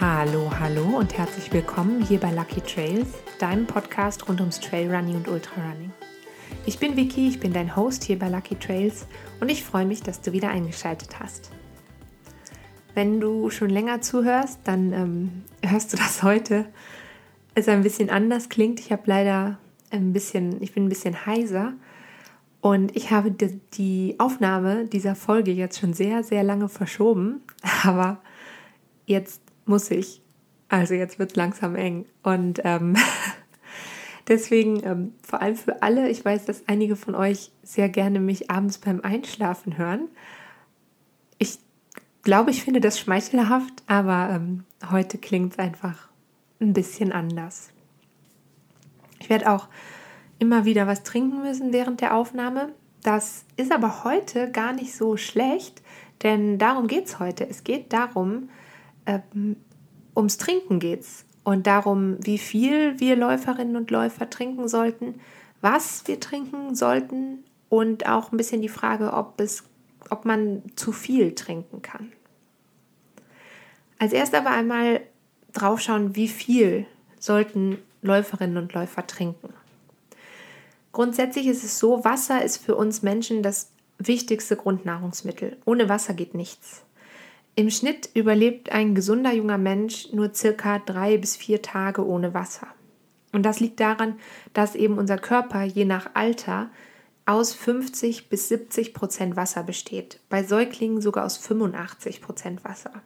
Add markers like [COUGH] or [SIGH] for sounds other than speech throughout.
Hallo, hallo und herzlich willkommen hier bei Lucky Trails, deinem Podcast rund ums Trailrunning und Ultrarunning. Ich bin Vicky, ich bin dein Host hier bei Lucky Trails und ich freue mich, dass du wieder eingeschaltet hast. Wenn du schon länger zuhörst, dann ähm, hörst du, dass heute es ein bisschen anders klingt. Ich habe leider ein bisschen, ich bin ein bisschen heiser und ich habe die Aufnahme dieser Folge jetzt schon sehr, sehr lange verschoben, [LAUGHS] aber jetzt muss ich. Also jetzt wird es langsam eng. Und ähm, [LAUGHS] deswegen, ähm, vor allem für alle, ich weiß, dass einige von euch sehr gerne mich abends beim Einschlafen hören. Ich glaube, ich finde das schmeichelhaft, aber ähm, heute klingt es einfach ein bisschen anders. Ich werde auch immer wieder was trinken müssen während der Aufnahme. Das ist aber heute gar nicht so schlecht, denn darum geht es heute. Es geht darum, ähm, ums Trinken geht's und darum, wie viel wir Läuferinnen und Läufer trinken sollten, was wir trinken sollten und auch ein bisschen die Frage, ob es, ob man zu viel trinken kann. Als erstes aber einmal draufschauen, wie viel sollten Läuferinnen und Läufer trinken. Grundsätzlich ist es so, Wasser ist für uns Menschen das wichtigste Grundnahrungsmittel. Ohne Wasser geht nichts. Im Schnitt überlebt ein gesunder junger Mensch nur circa drei bis vier Tage ohne Wasser. Und das liegt daran, dass eben unser Körper je nach Alter aus 50 bis 70 Prozent Wasser besteht, bei Säuglingen sogar aus 85 Prozent Wasser.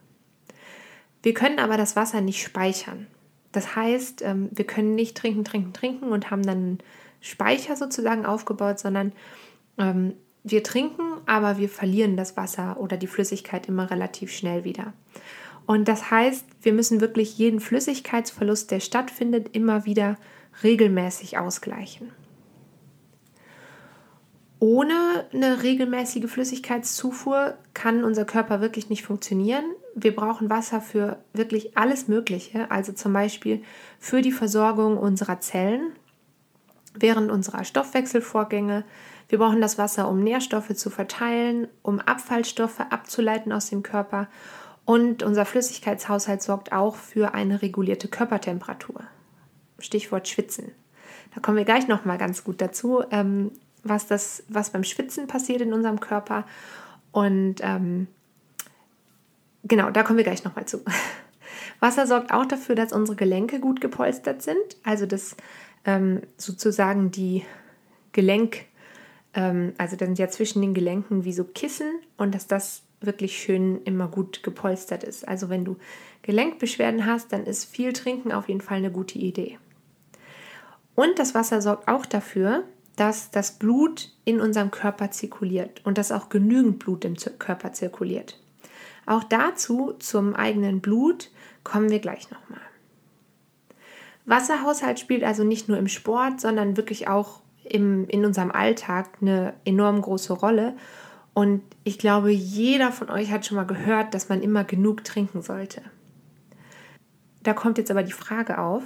Wir können aber das Wasser nicht speichern. Das heißt, ähm, wir können nicht trinken, trinken, trinken und haben dann einen Speicher sozusagen aufgebaut, sondern ähm, wir trinken, aber wir verlieren das Wasser oder die Flüssigkeit immer relativ schnell wieder. Und das heißt, wir müssen wirklich jeden Flüssigkeitsverlust, der stattfindet, immer wieder regelmäßig ausgleichen. Ohne eine regelmäßige Flüssigkeitszufuhr kann unser Körper wirklich nicht funktionieren. Wir brauchen Wasser für wirklich alles Mögliche, also zum Beispiel für die Versorgung unserer Zellen, während unserer Stoffwechselvorgänge, wir brauchen das Wasser, um Nährstoffe zu verteilen, um Abfallstoffe abzuleiten aus dem Körper und unser Flüssigkeitshaushalt sorgt auch für eine regulierte Körpertemperatur. Stichwort Schwitzen. Da kommen wir gleich noch mal ganz gut dazu, ähm, was das, was beim Schwitzen passiert in unserem Körper und ähm, genau, da kommen wir gleich noch mal zu. [LAUGHS] Wasser sorgt auch dafür, dass unsere Gelenke gut gepolstert sind, also dass ähm, sozusagen die Gelenk ähm, also da sind ja zwischen den Gelenken wie so Kissen und dass das wirklich schön immer gut gepolstert ist. Also wenn du Gelenkbeschwerden hast, dann ist viel Trinken auf jeden Fall eine gute Idee. Und das Wasser sorgt auch dafür, dass das Blut in unserem Körper zirkuliert und dass auch genügend Blut im Körper zirkuliert. Auch dazu, zum eigenen Blut, kommen wir gleich nochmal. Wasserhaushalt spielt also nicht nur im Sport, sondern wirklich auch im, in unserem Alltag eine enorm große Rolle. Und ich glaube, jeder von euch hat schon mal gehört, dass man immer genug trinken sollte. Da kommt jetzt aber die Frage auf,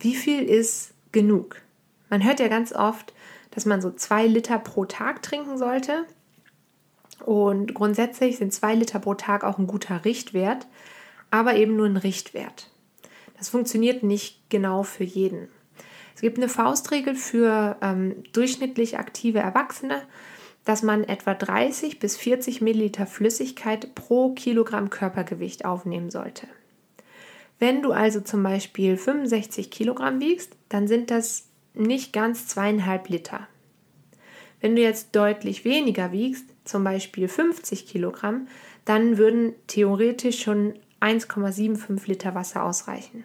wie viel ist genug? Man hört ja ganz oft, dass man so zwei Liter pro Tag trinken sollte. Und grundsätzlich sind zwei Liter pro Tag auch ein guter Richtwert, aber eben nur ein Richtwert. Das funktioniert nicht genau für jeden. Es gibt eine Faustregel für ähm, durchschnittlich aktive Erwachsene, dass man etwa 30 bis 40 Milliliter Flüssigkeit pro Kilogramm Körpergewicht aufnehmen sollte. Wenn du also zum Beispiel 65 Kilogramm wiegst, dann sind das nicht ganz zweieinhalb Liter. Wenn du jetzt deutlich weniger wiegst, zum Beispiel 50 Kilogramm, dann würden theoretisch schon 1,75 Liter Wasser ausreichen.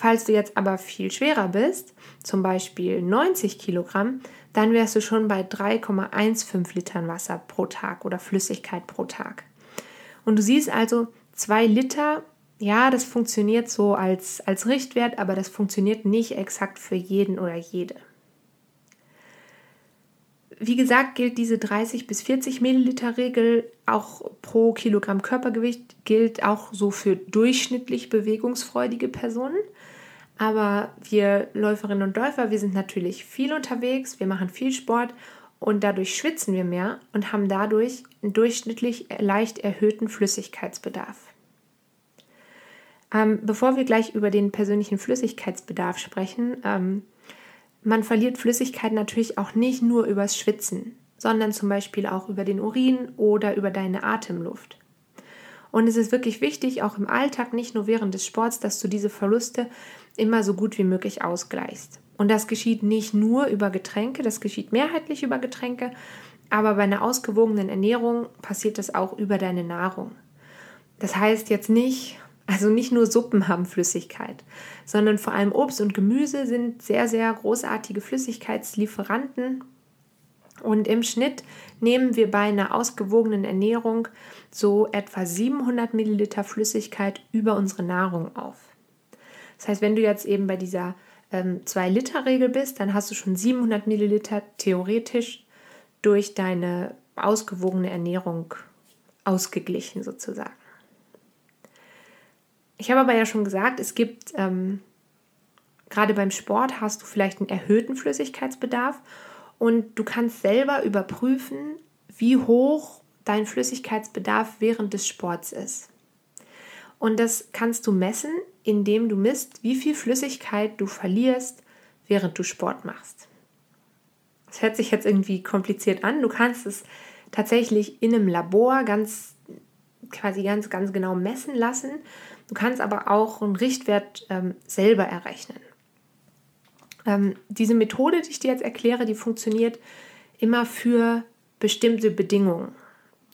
Falls du jetzt aber viel schwerer bist, zum Beispiel 90 Kilogramm, dann wärst du schon bei 3,15 Litern Wasser pro Tag oder Flüssigkeit pro Tag. Und du siehst also, 2 Liter, ja, das funktioniert so als, als Richtwert, aber das funktioniert nicht exakt für jeden oder jede. Wie gesagt, gilt diese 30 bis 40 Milliliter Regel auch pro Kilogramm Körpergewicht, gilt auch so für durchschnittlich bewegungsfreudige Personen. Aber wir Läuferinnen und Läufer, wir sind natürlich viel unterwegs, wir machen viel Sport und dadurch schwitzen wir mehr und haben dadurch einen durchschnittlich leicht erhöhten Flüssigkeitsbedarf. Ähm, bevor wir gleich über den persönlichen Flüssigkeitsbedarf sprechen, ähm, man verliert Flüssigkeit natürlich auch nicht nur übers Schwitzen, sondern zum Beispiel auch über den Urin oder über deine Atemluft. Und es ist wirklich wichtig, auch im Alltag, nicht nur während des Sports, dass du diese Verluste immer so gut wie möglich ausgleichst. Und das geschieht nicht nur über Getränke, das geschieht mehrheitlich über Getränke, aber bei einer ausgewogenen Ernährung passiert das auch über deine Nahrung. Das heißt jetzt nicht, also nicht nur Suppen haben Flüssigkeit, sondern vor allem Obst und Gemüse sind sehr, sehr großartige Flüssigkeitslieferanten. Und im Schnitt nehmen wir bei einer ausgewogenen Ernährung so etwa 700 Milliliter Flüssigkeit über unsere Nahrung auf. Das heißt, wenn du jetzt eben bei dieser 2-Liter-Regel ähm, bist, dann hast du schon 700 Milliliter theoretisch durch deine ausgewogene Ernährung ausgeglichen sozusagen. Ich habe aber ja schon gesagt, es gibt ähm, gerade beim Sport hast du vielleicht einen erhöhten Flüssigkeitsbedarf und du kannst selber überprüfen, wie hoch dein Flüssigkeitsbedarf während des Sports ist. Und das kannst du messen, indem du misst, wie viel Flüssigkeit du verlierst, während du Sport machst. Das hört sich jetzt irgendwie kompliziert an. Du kannst es tatsächlich in einem Labor ganz quasi ganz, ganz genau messen lassen. Du kannst aber auch einen Richtwert ähm, selber errechnen. Ähm, diese Methode, die ich dir jetzt erkläre, die funktioniert immer für bestimmte Bedingungen.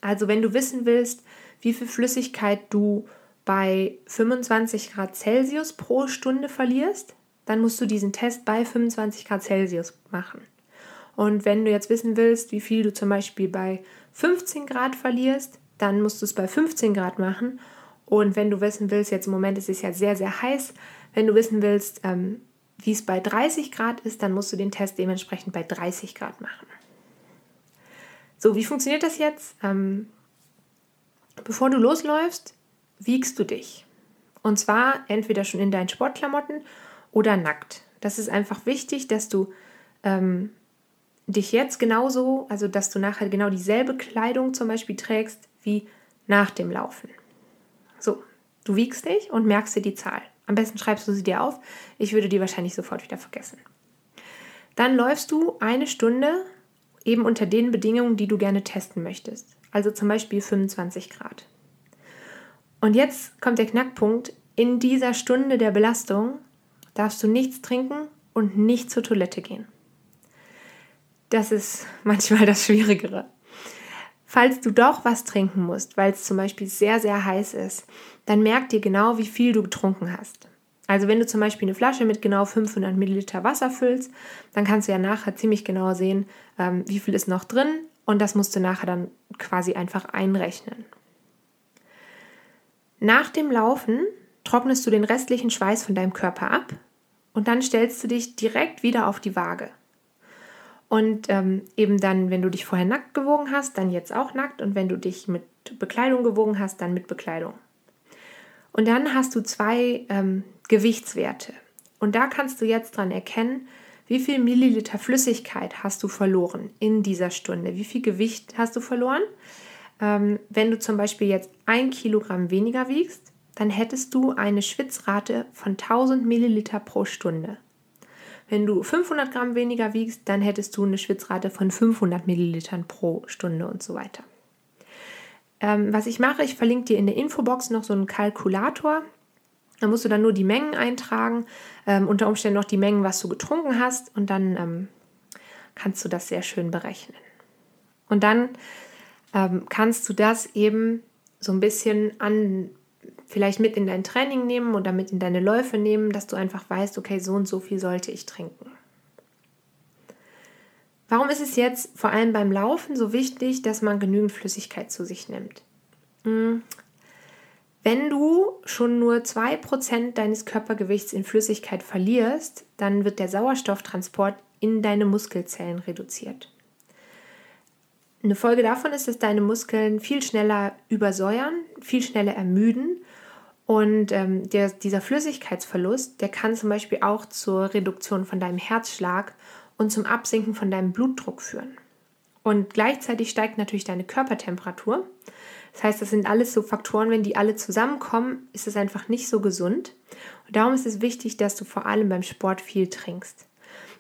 Also wenn du wissen willst, wie viel Flüssigkeit du bei 25 Grad Celsius pro Stunde verlierst, dann musst du diesen Test bei 25 Grad Celsius machen. Und wenn du jetzt wissen willst, wie viel du zum Beispiel bei 15 Grad verlierst, dann musst du es bei 15 Grad machen. Und wenn du wissen willst, jetzt im Moment ist es ja sehr, sehr heiß, wenn du wissen willst, ähm, wie es bei 30 Grad ist, dann musst du den Test dementsprechend bei 30 Grad machen. So, wie funktioniert das jetzt? Ähm, bevor du losläufst, wiegst du dich. Und zwar entweder schon in deinen Sportklamotten oder nackt. Das ist einfach wichtig, dass du ähm, dich jetzt genauso, also dass du nachher genau dieselbe Kleidung zum Beispiel trägst wie nach dem Laufen. So, du wiegst dich und merkst dir die Zahl. Am besten schreibst du sie dir auf. Ich würde die wahrscheinlich sofort wieder vergessen. Dann läufst du eine Stunde eben unter den Bedingungen, die du gerne testen möchtest. Also zum Beispiel 25 Grad. Und jetzt kommt der Knackpunkt. In dieser Stunde der Belastung darfst du nichts trinken und nicht zur Toilette gehen. Das ist [LAUGHS] manchmal das Schwierigere. Falls du doch was trinken musst, weil es zum Beispiel sehr, sehr heiß ist, dann merk dir genau, wie viel du getrunken hast. Also wenn du zum Beispiel eine Flasche mit genau 500 Milliliter Wasser füllst, dann kannst du ja nachher ziemlich genau sehen, ähm, wie viel ist noch drin und das musst du nachher dann quasi einfach einrechnen. Nach dem Laufen trocknest du den restlichen Schweiß von deinem Körper ab und dann stellst du dich direkt wieder auf die Waage. Und ähm, eben dann, wenn du dich vorher nackt gewogen hast, dann jetzt auch nackt. Und wenn du dich mit Bekleidung gewogen hast, dann mit Bekleidung. Und dann hast du zwei ähm, Gewichtswerte. Und da kannst du jetzt dran erkennen, wie viel Milliliter Flüssigkeit hast du verloren in dieser Stunde? Wie viel Gewicht hast du verloren? Ähm, wenn du zum Beispiel jetzt ein Kilogramm weniger wiegst, dann hättest du eine Schwitzrate von 1000 Milliliter pro Stunde. Wenn du 500 Gramm weniger wiegst, dann hättest du eine Schwitzrate von 500 Millilitern pro Stunde und so weiter. Ähm, was ich mache, ich verlinke dir in der Infobox noch so einen Kalkulator. Da musst du dann nur die Mengen eintragen, ähm, unter Umständen noch die Mengen, was du getrunken hast und dann ähm, kannst du das sehr schön berechnen. Und dann ähm, kannst du das eben so ein bisschen an vielleicht mit in dein Training nehmen oder mit in deine Läufe nehmen, dass du einfach weißt, okay, so und so viel sollte ich trinken. Warum ist es jetzt vor allem beim Laufen so wichtig, dass man genügend Flüssigkeit zu sich nimmt? Hm. Wenn du schon nur 2% deines Körpergewichts in Flüssigkeit verlierst, dann wird der Sauerstofftransport in deine Muskelzellen reduziert. Eine Folge davon ist, dass deine Muskeln viel schneller übersäuern, viel schneller ermüden und ähm, der, dieser Flüssigkeitsverlust, der kann zum Beispiel auch zur Reduktion von deinem Herzschlag und zum Absinken von deinem Blutdruck führen. Und gleichzeitig steigt natürlich deine Körpertemperatur. Das heißt, das sind alles so Faktoren, wenn die alle zusammenkommen, ist es einfach nicht so gesund. Und darum ist es wichtig, dass du vor allem beim Sport viel trinkst,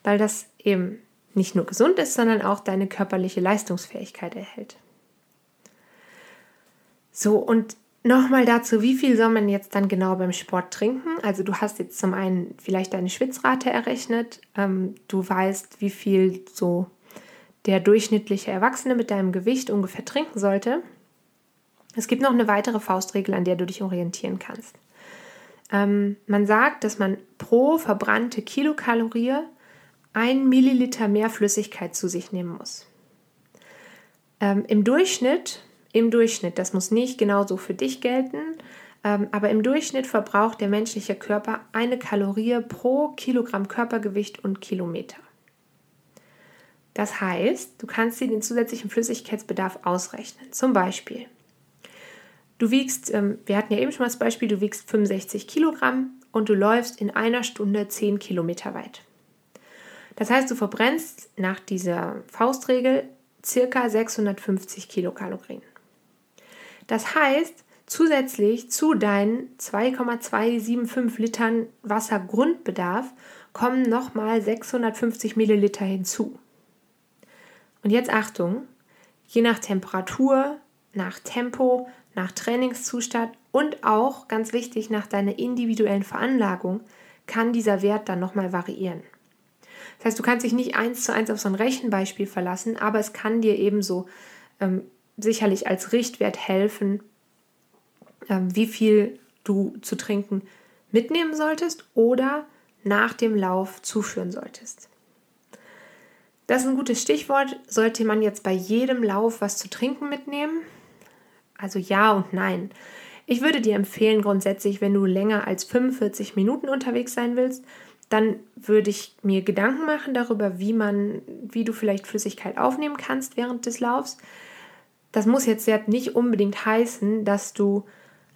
weil das eben nicht nur gesund ist, sondern auch deine körperliche Leistungsfähigkeit erhält. So, und nochmal dazu, wie viel soll man jetzt dann genau beim Sport trinken? Also du hast jetzt zum einen vielleicht deine Schwitzrate errechnet, ähm, du weißt, wie viel so der durchschnittliche Erwachsene mit deinem Gewicht ungefähr trinken sollte. Es gibt noch eine weitere Faustregel, an der du dich orientieren kannst. Ähm, man sagt, dass man pro verbrannte Kilokalorie ein Milliliter mehr Flüssigkeit zu sich nehmen muss. Ähm, Im Durchschnitt, im Durchschnitt, das muss nicht genauso für dich gelten, ähm, aber im Durchschnitt verbraucht der menschliche Körper eine Kalorie pro Kilogramm Körpergewicht und Kilometer. Das heißt, du kannst dir den zusätzlichen Flüssigkeitsbedarf ausrechnen. Zum Beispiel, Du wiegst, ähm, wir hatten ja eben schon mal das Beispiel, du wiegst 65 Kilogramm und du läufst in einer Stunde 10 Kilometer weit. Das heißt, du verbrennst nach dieser Faustregel circa 650 Kilokalorien. Das heißt, zusätzlich zu deinen 2,275 Litern Wassergrundbedarf kommen nochmal 650 Milliliter hinzu. Und jetzt Achtung, je nach Temperatur, nach Tempo, nach Trainingszustand und auch, ganz wichtig, nach deiner individuellen Veranlagung kann dieser Wert dann nochmal variieren. Das heißt, du kannst dich nicht eins zu eins auf so ein Rechenbeispiel verlassen, aber es kann dir ebenso ähm, sicherlich als Richtwert helfen, ähm, wie viel du zu trinken mitnehmen solltest oder nach dem Lauf zuführen solltest. Das ist ein gutes Stichwort. Sollte man jetzt bei jedem Lauf was zu trinken mitnehmen? Also ja und nein. Ich würde dir empfehlen, grundsätzlich, wenn du länger als 45 Minuten unterwegs sein willst, dann würde ich mir Gedanken machen darüber, wie man, wie du vielleicht Flüssigkeit aufnehmen kannst während des Laufs. Das muss jetzt nicht unbedingt heißen, dass du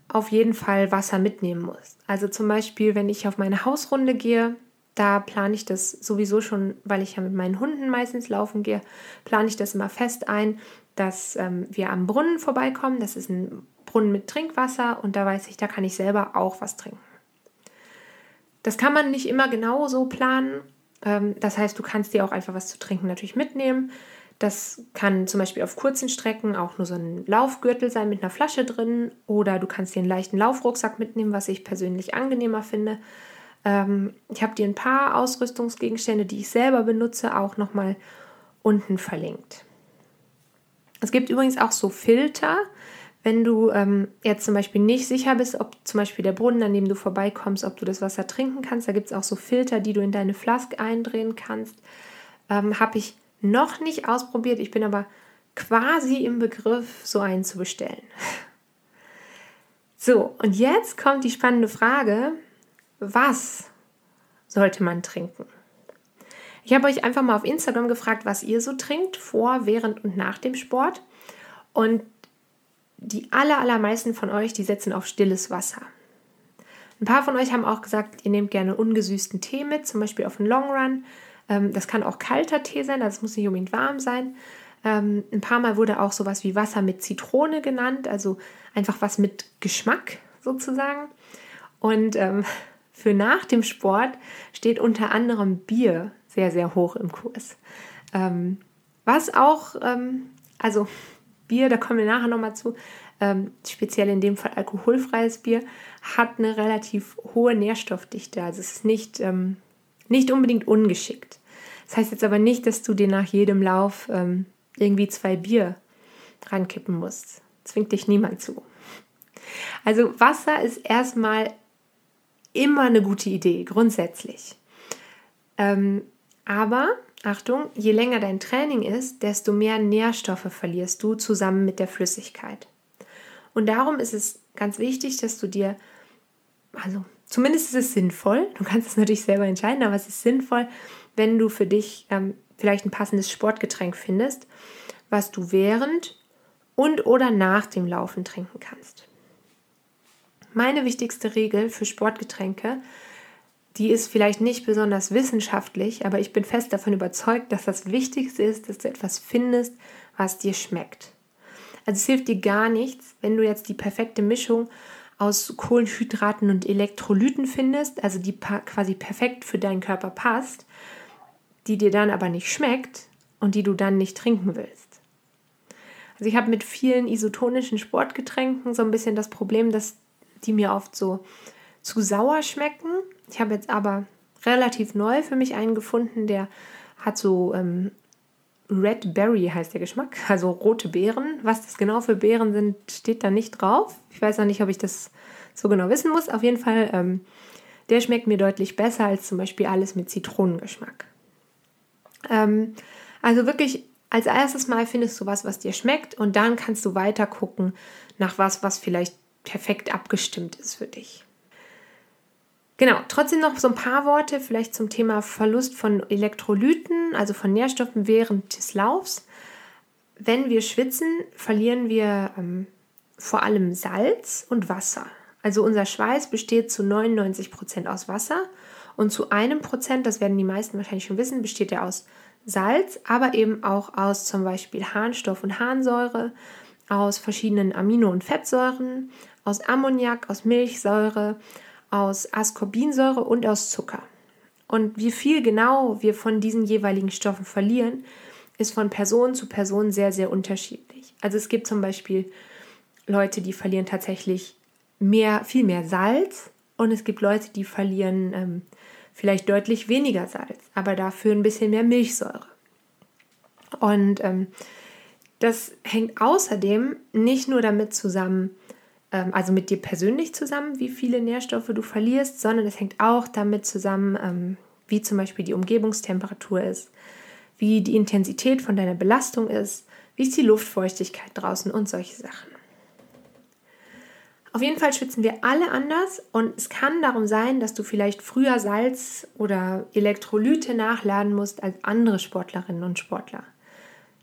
auf jeden Fall Wasser mitnehmen musst. Also zum Beispiel, wenn ich auf meine Hausrunde gehe, da plane ich das sowieso schon, weil ich ja mit meinen Hunden meistens laufen gehe, plane ich das immer fest ein, dass ähm, wir am Brunnen vorbeikommen. Das ist ein Brunnen mit Trinkwasser und da weiß ich, da kann ich selber auch was trinken. Das kann man nicht immer genau so planen. Ähm, das heißt, du kannst dir auch einfach was zu trinken natürlich mitnehmen. Das kann zum Beispiel auf kurzen Strecken auch nur so ein Laufgürtel sein mit einer Flasche drin oder du kannst dir einen leichten Laufrucksack mitnehmen, was ich persönlich angenehmer finde. Ähm, ich habe dir ein paar Ausrüstungsgegenstände, die ich selber benutze, auch nochmal unten verlinkt. Es gibt übrigens auch so Filter, wenn du ähm, jetzt zum Beispiel nicht sicher bist, ob zum Beispiel der Brunnen, an dem du vorbeikommst, ob du das Wasser trinken kannst. Da gibt es auch so Filter, die du in deine Flaske eindrehen kannst. Ähm, Habe ich noch nicht ausprobiert. Ich bin aber quasi im Begriff, so einen zu bestellen. So, und jetzt kommt die spannende Frage, was sollte man trinken? Ich habe euch einfach mal auf Instagram gefragt, was ihr so trinkt, vor, während und nach dem Sport. Und die aller, allermeisten von euch, die setzen auf stilles Wasser. Ein paar von euch haben auch gesagt, ihr nehmt gerne ungesüßten Tee mit, zum Beispiel auf einen Long Run. Ähm, das kann auch kalter Tee sein, das muss nicht unbedingt warm sein. Ähm, ein paar Mal wurde auch sowas wie Wasser mit Zitrone genannt, also einfach was mit Geschmack sozusagen. Und ähm, für nach dem Sport steht unter anderem Bier sehr, sehr hoch im Kurs. Was auch, also Bier, da kommen wir nachher nochmal zu, ähm, speziell in dem Fall alkoholfreies Bier, hat eine relativ hohe Nährstoffdichte. Also es ist nicht, ähm, nicht unbedingt ungeschickt. Das heißt jetzt aber nicht, dass du dir nach jedem Lauf ähm, irgendwie zwei Bier rankippen musst. Zwingt dich niemand zu. Also Wasser ist erstmal immer eine gute Idee, grundsätzlich. Ähm, aber, Achtung, je länger dein Training ist, desto mehr Nährstoffe verlierst du zusammen mit der Flüssigkeit. Und darum ist es ganz wichtig, dass du dir, also zumindest ist es sinnvoll, du kannst es [LAUGHS] natürlich selber entscheiden, aber es ist sinnvoll, wenn du für dich ähm, vielleicht ein passendes Sportgetränk findest, was du während und oder nach dem Laufen trinken kannst. Meine wichtigste Regel für Sportgetränke die ist vielleicht nicht besonders wissenschaftlich, aber ich bin fest davon überzeugt, dass das Wichtigste ist, dass du etwas findest, was dir schmeckt. Also es hilft dir gar nichts, wenn du jetzt die perfekte Mischung aus Kohlenhydraten und Elektrolyten findest, also die quasi perfekt für deinen Körper passt, die dir dann aber nicht schmeckt und die du dann nicht trinken willst. Also ich habe mit vielen isotonischen Sportgetränken so ein bisschen das Problem, dass die mir oft so zu sauer schmecken. Ich habe jetzt aber relativ neu für mich einen gefunden, der hat so ähm, Red Berry heißt der Geschmack, [LAUGHS] also rote Beeren. Was das genau für Beeren sind, steht da nicht drauf. Ich weiß noch nicht, ob ich das so genau wissen muss. Auf jeden Fall, ähm, der schmeckt mir deutlich besser als zum Beispiel alles mit Zitronengeschmack. Ähm, also wirklich als erstes Mal findest du was, was dir schmeckt und dann kannst du weiter gucken nach was, was vielleicht perfekt abgestimmt ist für dich. Genau, trotzdem noch so ein paar Worte vielleicht zum Thema Verlust von Elektrolyten, also von Nährstoffen während des Laufs. Wenn wir schwitzen, verlieren wir ähm, vor allem Salz und Wasser. Also unser Schweiß besteht zu 99 Prozent aus Wasser und zu einem Prozent, das werden die meisten wahrscheinlich schon wissen, besteht er aus Salz, aber eben auch aus zum Beispiel Harnstoff und Harnsäure, aus verschiedenen Amino- und Fettsäuren, aus Ammoniak, aus Milchsäure, aus Ascorbinsäure und aus Zucker. Und wie viel genau wir von diesen jeweiligen Stoffen verlieren, ist von Person zu Person sehr, sehr unterschiedlich. Also es gibt zum Beispiel Leute, die verlieren tatsächlich mehr, viel mehr Salz und es gibt Leute, die verlieren ähm, vielleicht deutlich weniger Salz, aber dafür ein bisschen mehr Milchsäure. Und ähm, das hängt außerdem nicht nur damit zusammen, also mit dir persönlich zusammen, wie viele Nährstoffe du verlierst, sondern es hängt auch damit zusammen, ähm, wie zum Beispiel die Umgebungstemperatur ist, wie die Intensität von deiner Belastung ist, wie ist die Luftfeuchtigkeit draußen und solche Sachen. Auf jeden Fall schwitzen wir alle anders und es kann darum sein, dass du vielleicht früher Salz oder Elektrolyte nachladen musst als andere Sportlerinnen und Sportler.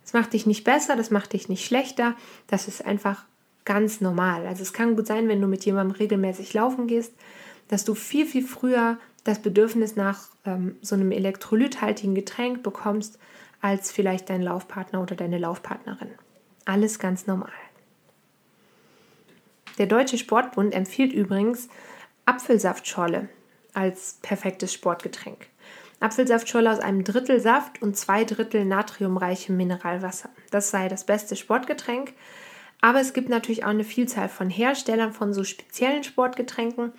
Das macht dich nicht besser, das macht dich nicht schlechter, das ist einfach ganz normal. Also es kann gut sein, wenn du mit jemandem regelmäßig laufen gehst, dass du viel, viel früher das Bedürfnis nach ähm, so einem elektrolythaltigen Getränk bekommst, als vielleicht dein Laufpartner oder deine Laufpartnerin. Alles ganz normal. Der Deutsche Sportbund empfiehlt übrigens Apfelsaftschorle als perfektes Sportgetränk. Apfelsaftschorle aus einem Drittel Saft und zwei Drittel natriumreichem Mineralwasser. Das sei das beste Sportgetränk. Aber es gibt natürlich auch eine Vielzahl von Herstellern von so speziellen Sportgetränken.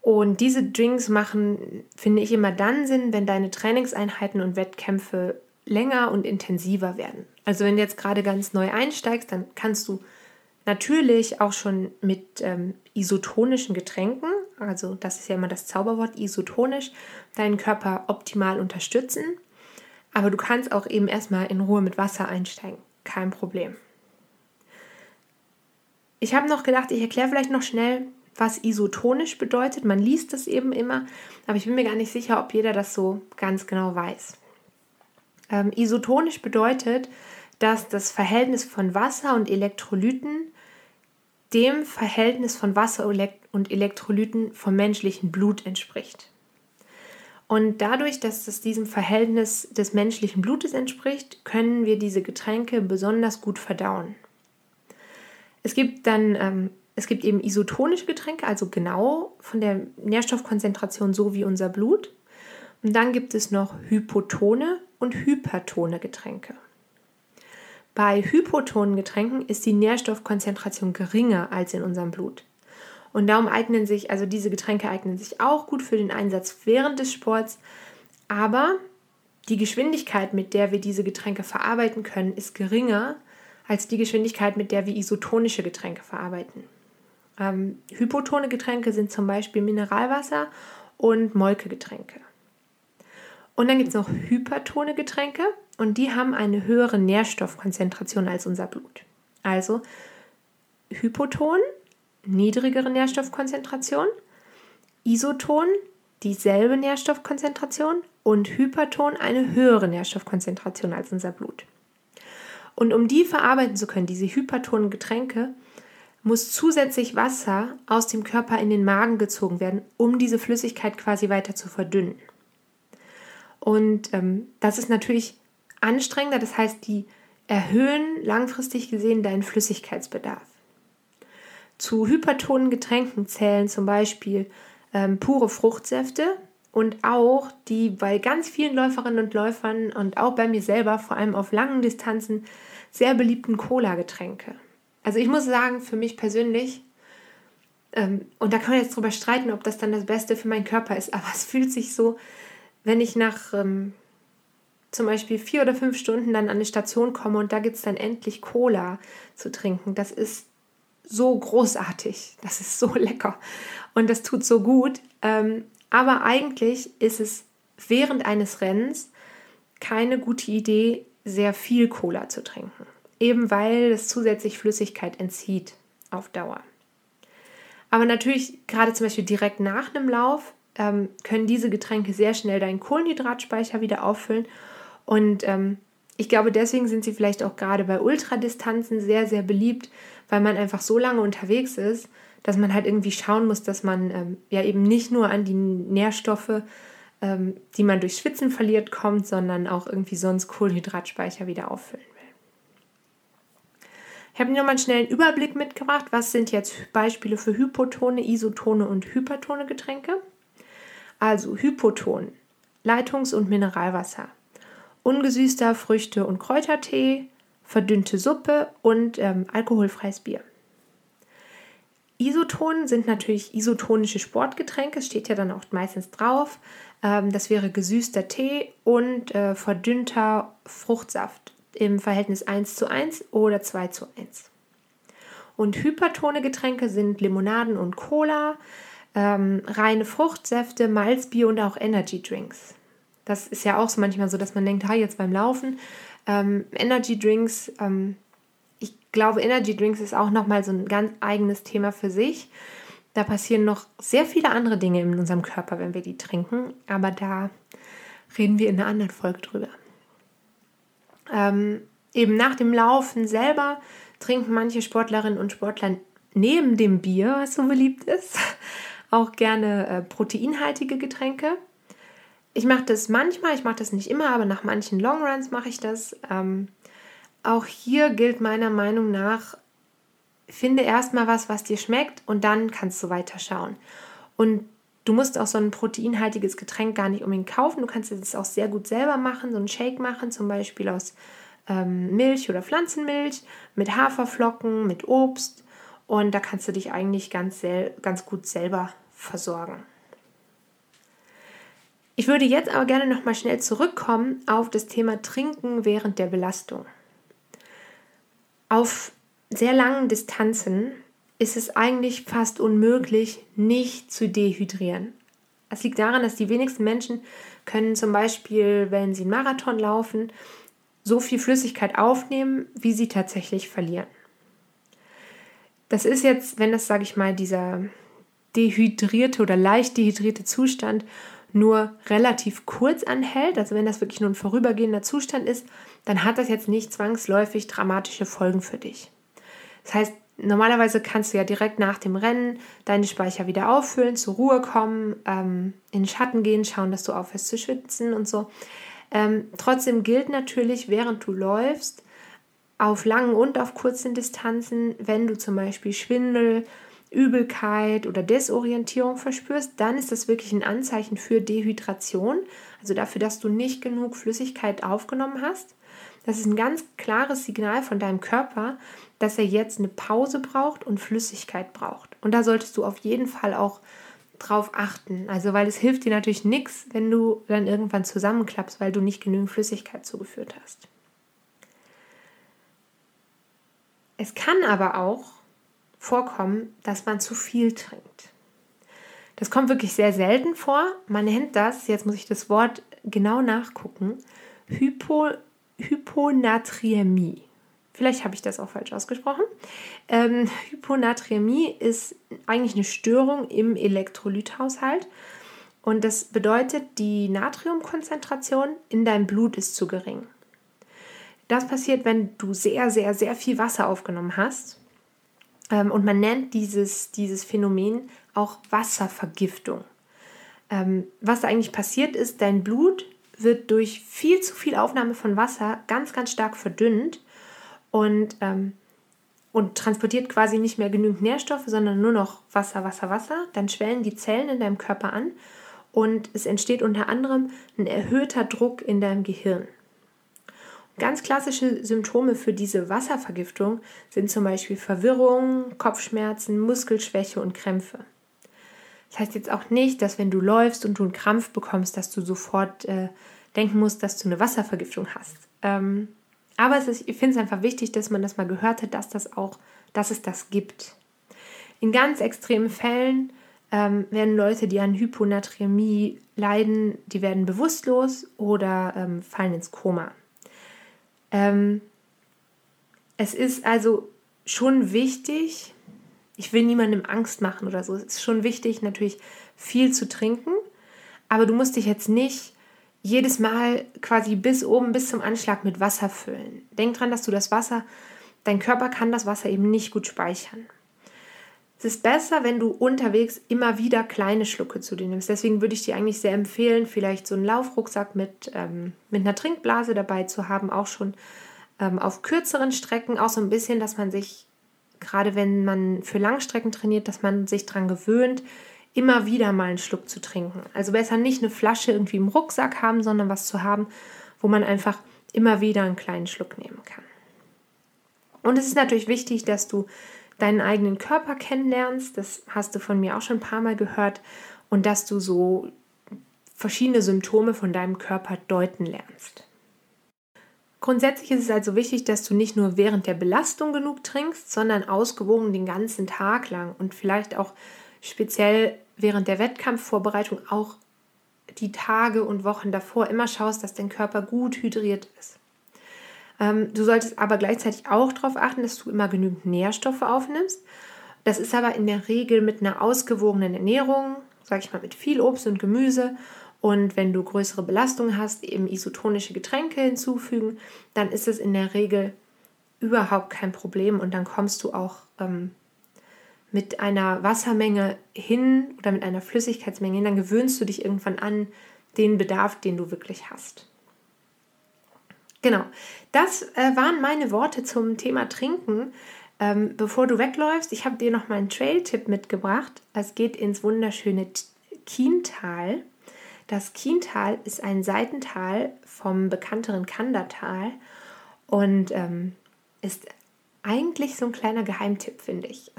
Und diese Drinks machen, finde ich, immer dann Sinn, wenn deine Trainingseinheiten und Wettkämpfe länger und intensiver werden. Also wenn du jetzt gerade ganz neu einsteigst, dann kannst du natürlich auch schon mit ähm, isotonischen Getränken, also das ist ja immer das Zauberwort isotonisch, deinen Körper optimal unterstützen. Aber du kannst auch eben erstmal in Ruhe mit Wasser einsteigen. Kein Problem. Ich habe noch gedacht, ich erkläre vielleicht noch schnell, was isotonisch bedeutet. Man liest das eben immer, aber ich bin mir gar nicht sicher, ob jeder das so ganz genau weiß. Ähm, isotonisch bedeutet, dass das Verhältnis von Wasser und Elektrolyten dem Verhältnis von Wasser und Elektrolyten vom menschlichen Blut entspricht. Und dadurch, dass es diesem Verhältnis des menschlichen Blutes entspricht, können wir diese Getränke besonders gut verdauen. Es gibt dann, ähm, es gibt eben isotonische Getränke, also genau von der Nährstoffkonzentration so wie unser Blut. Und dann gibt es noch hypotone und hypertone Getränke. Bei hypotonen Getränken ist die Nährstoffkonzentration geringer als in unserem Blut. Und darum eignen sich, also diese Getränke eignen sich auch gut für den Einsatz während des Sports, aber die Geschwindigkeit, mit der wir diese Getränke verarbeiten können, ist geringer als die Geschwindigkeit, mit der wir isotonische Getränke verarbeiten. Ähm, hypotone Getränke sind zum Beispiel Mineralwasser und Molkegetränke. Und dann gibt es noch hypertone Getränke und die haben eine höhere Nährstoffkonzentration als unser Blut. Also Hypoton, niedrigere Nährstoffkonzentration, Isoton, dieselbe Nährstoffkonzentration und Hyperton eine höhere Nährstoffkonzentration als unser Blut. Und um die verarbeiten zu können, diese hypertonen Getränke, muss zusätzlich Wasser aus dem Körper in den Magen gezogen werden, um diese Flüssigkeit quasi weiter zu verdünnen. Und ähm, das ist natürlich anstrengender, das heißt, die erhöhen langfristig gesehen deinen Flüssigkeitsbedarf. Zu hypertonen Getränken zählen zum Beispiel ähm, pure Fruchtsäfte und auch die bei ganz vielen Läuferinnen und Läufern und auch bei mir selber, vor allem auf langen Distanzen, sehr beliebten Cola-Getränke. Also ich muss sagen, für mich persönlich, ähm, und da kann man jetzt drüber streiten, ob das dann das Beste für meinen Körper ist, [LAUGHS] aber es fühlt sich so, wenn ich nach ähm, zum Beispiel vier oder fünf Stunden dann an eine Station komme und da gibt es dann endlich Cola zu trinken. Das ist so großartig, das ist so [LAUGHS] lecker und das tut so gut. Ähm, aber eigentlich ist es während eines Rennens keine gute Idee, sehr viel Cola zu trinken. Eben weil es zusätzlich Flüssigkeit entzieht auf Dauer. Aber natürlich, gerade zum Beispiel direkt nach einem Lauf, ähm, können diese Getränke sehr schnell deinen Kohlenhydratspeicher wieder auffüllen. Und ähm, ich glaube, deswegen sind sie vielleicht auch gerade bei Ultradistanzen sehr, sehr beliebt, weil man einfach so lange unterwegs ist, dass man halt irgendwie schauen muss, dass man ähm, ja eben nicht nur an die Nährstoffe, ähm, die man durch Schwitzen verliert, kommt, sondern auch irgendwie sonst Kohlenhydratspeicher wieder auffüllen will. Ich habe nochmal einen schnellen Überblick mitgebracht. Was sind jetzt Beispiele für Hypotone, Isotone und Hypertone Getränke? Also Hypoton, Leitungs- und Mineralwasser, ungesüßter Früchte- und Kräutertee, verdünnte Suppe und ähm, alkoholfreies Bier. Isotonen sind natürlich isotonische Sportgetränke, steht ja dann auch meistens drauf. Ähm, das wäre gesüßter Tee und äh, verdünnter Fruchtsaft im Verhältnis 1 zu 1 oder 2 zu 1. Und hypertone Getränke sind Limonaden und Cola, ähm, reine Fruchtsäfte, Malzbier und auch Energy Drinks. Das ist ja auch so manchmal so, dass man denkt, ha, jetzt beim Laufen, ähm, Energy Drinks, ähm, glaube, Energy Drinks ist auch nochmal so ein ganz eigenes Thema für sich. Da passieren noch sehr viele andere Dinge in unserem Körper, wenn wir die trinken, aber da reden wir in einer anderen Folge drüber. Ähm, eben nach dem Laufen selber trinken manche Sportlerinnen und Sportler neben dem Bier, was so beliebt ist, [LAUGHS] auch gerne äh, proteinhaltige Getränke. Ich mache das manchmal, ich mache das nicht immer, aber nach manchen Longruns mache ich das. Ähm, auch hier gilt meiner Meinung nach, finde erstmal was, was dir schmeckt und dann kannst du weiterschauen. Und du musst auch so ein proteinhaltiges Getränk gar nicht unbedingt kaufen. Du kannst es auch sehr gut selber machen, so einen Shake machen, zum Beispiel aus ähm, Milch oder Pflanzenmilch, mit Haferflocken, mit Obst. Und da kannst du dich eigentlich ganz, ganz gut selber versorgen. Ich würde jetzt aber gerne noch mal schnell zurückkommen auf das Thema Trinken während der Belastung. Auf sehr langen Distanzen ist es eigentlich fast unmöglich, nicht zu dehydrieren. Es liegt daran, dass die wenigsten Menschen können zum Beispiel, wenn sie einen Marathon laufen, so viel Flüssigkeit aufnehmen, wie sie tatsächlich verlieren. Das ist jetzt, wenn das, sage ich mal, dieser dehydrierte oder leicht dehydrierte Zustand nur relativ kurz anhält, also wenn das wirklich nur ein vorübergehender Zustand ist, dann hat das jetzt nicht zwangsläufig dramatische Folgen für dich. Das heißt, normalerweise kannst du ja direkt nach dem Rennen deine Speicher wieder auffüllen, zur Ruhe kommen, ähm, in den Schatten gehen, schauen, dass du aufhörst zu schwitzen und so. Ähm, trotzdem gilt natürlich, während du läufst, auf langen und auf kurzen Distanzen, wenn du zum Beispiel Schwindel, Übelkeit oder Desorientierung verspürst, dann ist das wirklich ein Anzeichen für Dehydration, also dafür, dass du nicht genug Flüssigkeit aufgenommen hast. Das ist ein ganz klares Signal von deinem Körper, dass er jetzt eine Pause braucht und Flüssigkeit braucht. Und da solltest du auf jeden Fall auch drauf achten. Also, weil es hilft dir natürlich nichts, wenn du dann irgendwann zusammenklappst, weil du nicht genügend Flüssigkeit zugeführt hast. Es kann aber auch vorkommen, dass man zu viel trinkt. Das kommt wirklich sehr selten vor. Man nennt das, jetzt muss ich das Wort genau nachgucken, Hypo, Hyponatriämie. Vielleicht habe ich das auch falsch ausgesprochen. Ähm, Hyponatriämie ist eigentlich eine Störung im Elektrolythaushalt. Und das bedeutet, die Natriumkonzentration in deinem Blut ist zu gering. Das passiert, wenn du sehr, sehr, sehr viel Wasser aufgenommen hast und man nennt dieses, dieses Phänomen auch Wasservergiftung. Ähm, was eigentlich passiert ist, dein Blut wird durch viel zu viel Aufnahme von Wasser ganz, ganz stark verdünnt und, ähm, und transportiert quasi nicht mehr genügend Nährstoffe, sondern nur noch Wasser, Wasser, Wasser. Dann schwellen die Zellen in deinem Körper an und es entsteht unter anderem ein erhöhter Druck in deinem Gehirn. Ganz klassische Symptome für diese Wasservergiftung sind zum Beispiel Verwirrung, Kopfschmerzen, Muskelschwäche und Krämpfe. Das heißt jetzt auch nicht, dass wenn du läufst und du einen Krampf bekommst, dass du sofort äh, denken musst, dass du eine Wasservergiftung hast. Ähm, aber ist, ich finde es einfach wichtig, dass man das mal gehört hat, dass, das auch, dass es das gibt. In ganz extremen Fällen ähm, werden Leute, die an Hyponatremie leiden, die werden bewusstlos oder ähm, fallen ins Koma. Ähm, es ist also schon wichtig, ich will niemandem Angst machen oder so. Es ist schon wichtig, natürlich viel zu trinken, aber du musst dich jetzt nicht jedes Mal quasi bis oben, bis zum Anschlag mit Wasser füllen. Denk dran, dass du das Wasser, dein Körper kann das Wasser eben nicht gut speichern. Es ist besser, wenn du unterwegs immer wieder kleine Schlucke zu dir nimmst. Deswegen würde ich dir eigentlich sehr empfehlen, vielleicht so einen Laufrucksack mit, ähm, mit einer Trinkblase dabei zu haben, auch schon ähm, auf kürzeren Strecken, auch so ein bisschen, dass man sich gerade wenn man für Langstrecken trainiert, dass man sich daran gewöhnt, immer wieder mal einen Schluck zu trinken. Also besser nicht eine Flasche irgendwie im Rucksack haben, sondern was zu haben, wo man einfach immer wieder einen kleinen Schluck nehmen kann. Und es ist natürlich wichtig, dass du deinen eigenen Körper kennenlernst. Das hast du von mir auch schon ein paar Mal gehört. Und dass du so verschiedene Symptome von deinem Körper deuten lernst. Grundsätzlich ist es also wichtig, dass du nicht nur während der Belastung genug trinkst, sondern ausgewogen den ganzen Tag lang und vielleicht auch speziell während der Wettkampfvorbereitung auch die Tage und Wochen davor immer schaust, dass dein Körper gut hydriert ist. Ähm, du solltest aber gleichzeitig auch darauf achten, dass du immer genügend Nährstoffe aufnimmst. Das ist aber in der Regel mit einer ausgewogenen Ernährung, sage ich mal, mit viel Obst und Gemüse und wenn du größere Belastungen hast, eben isotonische Getränke hinzufügen, dann ist es in der Regel überhaupt kein Problem und dann kommst du auch ähm, mit einer Wassermenge hin oder mit einer Flüssigkeitsmenge hin, dann gewöhnst du dich irgendwann an den Bedarf, den du wirklich hast. Genau, das äh, waren meine Worte zum Thema Trinken. Ähm, bevor du wegläufst, ich habe dir noch mal einen Trail-Tipp mitgebracht. Es geht ins wunderschöne Kiental. Das Kiental ist ein Seitental vom bekannteren Kandertal und ähm, ist eigentlich so ein kleiner Geheimtipp, finde ich.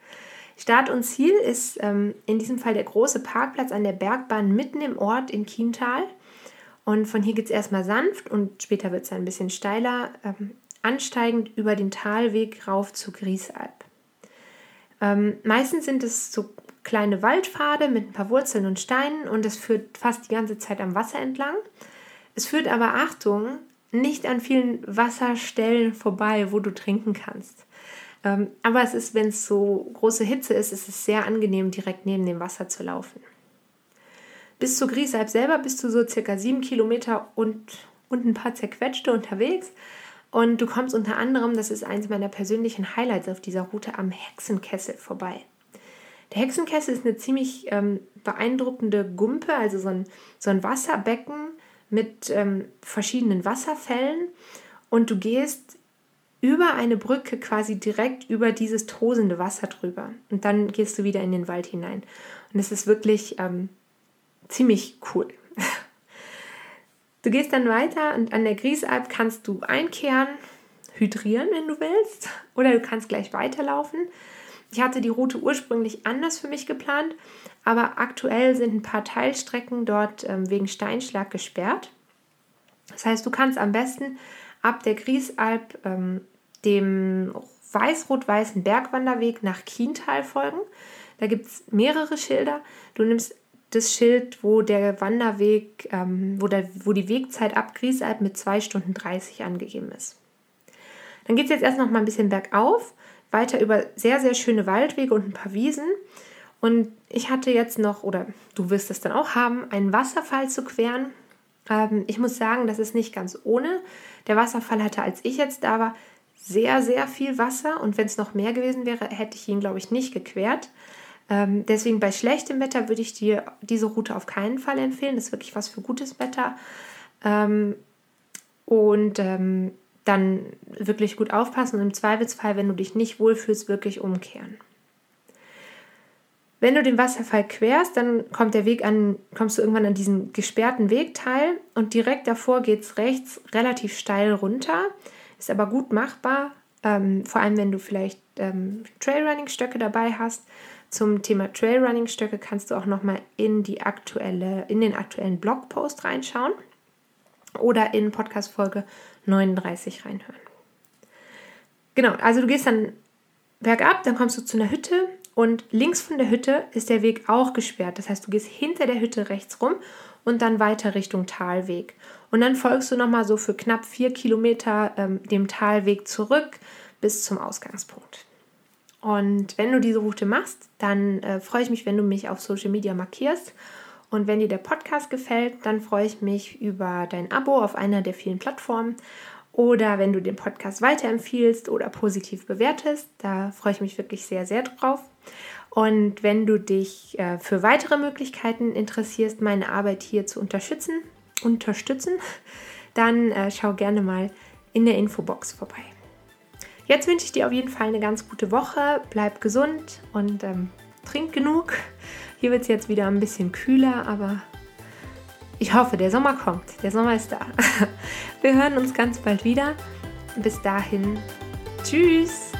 [LAUGHS] Start und Ziel ist ähm, in diesem Fall der große Parkplatz an der Bergbahn mitten im Ort in Kiental. Und von hier geht es erstmal sanft und später wird es ein bisschen steiler, ähm, ansteigend über den Talweg rauf zu Griesalp. Ähm, meistens sind es so kleine Waldpfade mit ein paar Wurzeln und Steinen und es führt fast die ganze Zeit am Wasser entlang. Es führt aber, Achtung, nicht an vielen Wasserstellen vorbei, wo du trinken kannst. Ähm, aber es ist, wenn es so große Hitze ist, ist es sehr angenehm, direkt neben dem Wasser zu laufen. Bis zu Griesalb selber bist du so circa sieben Kilometer und, und ein paar zerquetschte unterwegs. Und du kommst unter anderem, das ist eins meiner persönlichen Highlights auf dieser Route, am Hexenkessel vorbei. Der Hexenkessel ist eine ziemlich ähm, beeindruckende Gumpe, also so ein, so ein Wasserbecken mit ähm, verschiedenen Wasserfällen und du gehst über eine Brücke quasi direkt über dieses tosende Wasser drüber und dann gehst du wieder in den Wald hinein. Und es ist wirklich ähm, ziemlich cool. Du gehst dann weiter und an der Griesalp kannst du einkehren, hydrieren, wenn du willst, oder du kannst gleich weiterlaufen. Ich hatte die Route ursprünglich anders für mich geplant, aber aktuell sind ein paar Teilstrecken dort ähm, wegen Steinschlag gesperrt. Das heißt, du kannst am besten ab der Griesalp ähm, dem weiß-rot-weißen Bergwanderweg nach Kiental folgen. Da gibt es mehrere Schilder. Du nimmst das Schild, wo der Wanderweg, ähm, wo, der, wo die Wegzeit ab Griesalp mit 2 Stunden 30 angegeben ist. Dann geht es jetzt erst noch mal ein bisschen bergauf weiter über sehr, sehr schöne Waldwege und ein paar Wiesen. Und ich hatte jetzt noch, oder du wirst es dann auch haben, einen Wasserfall zu queren. Ähm, ich muss sagen, das ist nicht ganz ohne. Der Wasserfall hatte, als ich jetzt da war, sehr, sehr viel Wasser. Und wenn es noch mehr gewesen wäre, hätte ich ihn, glaube ich, nicht gequert. Ähm, deswegen bei schlechtem Wetter würde ich dir diese Route auf keinen Fall empfehlen. Das ist wirklich was für gutes Wetter. Ähm, und ähm, dann wirklich gut aufpassen und im Zweifelsfall, wenn du dich nicht wohlfühlst, wirklich umkehren. Wenn du den Wasserfall querst, dann kommt der Weg an, kommst du irgendwann an diesen gesperrten Wegteil und direkt davor geht es rechts relativ steil runter. Ist aber gut machbar, ähm, vor allem wenn du vielleicht ähm, Trailrunning-Stöcke dabei hast. Zum Thema Trailrunning-Stöcke kannst du auch nochmal in, die aktuelle, in den aktuellen Blogpost reinschauen oder in Podcast-Folge 39 reinhören. Genau, also du gehst dann bergab, dann kommst du zu einer Hütte und links von der Hütte ist der Weg auch gesperrt. Das heißt, du gehst hinter der Hütte rechts rum und dann weiter Richtung Talweg. Und dann folgst du nochmal so für knapp vier Kilometer ähm, dem Talweg zurück bis zum Ausgangspunkt. Und wenn du diese Route machst, dann äh, freue ich mich, wenn du mich auf Social Media markierst. Und wenn dir der Podcast gefällt, dann freue ich mich über dein Abo auf einer der vielen Plattformen oder wenn du den Podcast weiterempfiehlst oder positiv bewertest. Da freue ich mich wirklich sehr, sehr drauf. Und wenn du dich äh, für weitere Möglichkeiten interessierst, meine Arbeit hier zu unterstützen, unterstützen dann äh, schau gerne mal in der Infobox vorbei. Jetzt wünsche ich dir auf jeden Fall eine ganz gute Woche. Bleib gesund und ähm, trink genug. Hier wird es jetzt wieder ein bisschen kühler, aber ich hoffe, der Sommer kommt. Der Sommer ist da. [LAUGHS] Wir hören uns ganz bald wieder. Bis dahin. Tschüss.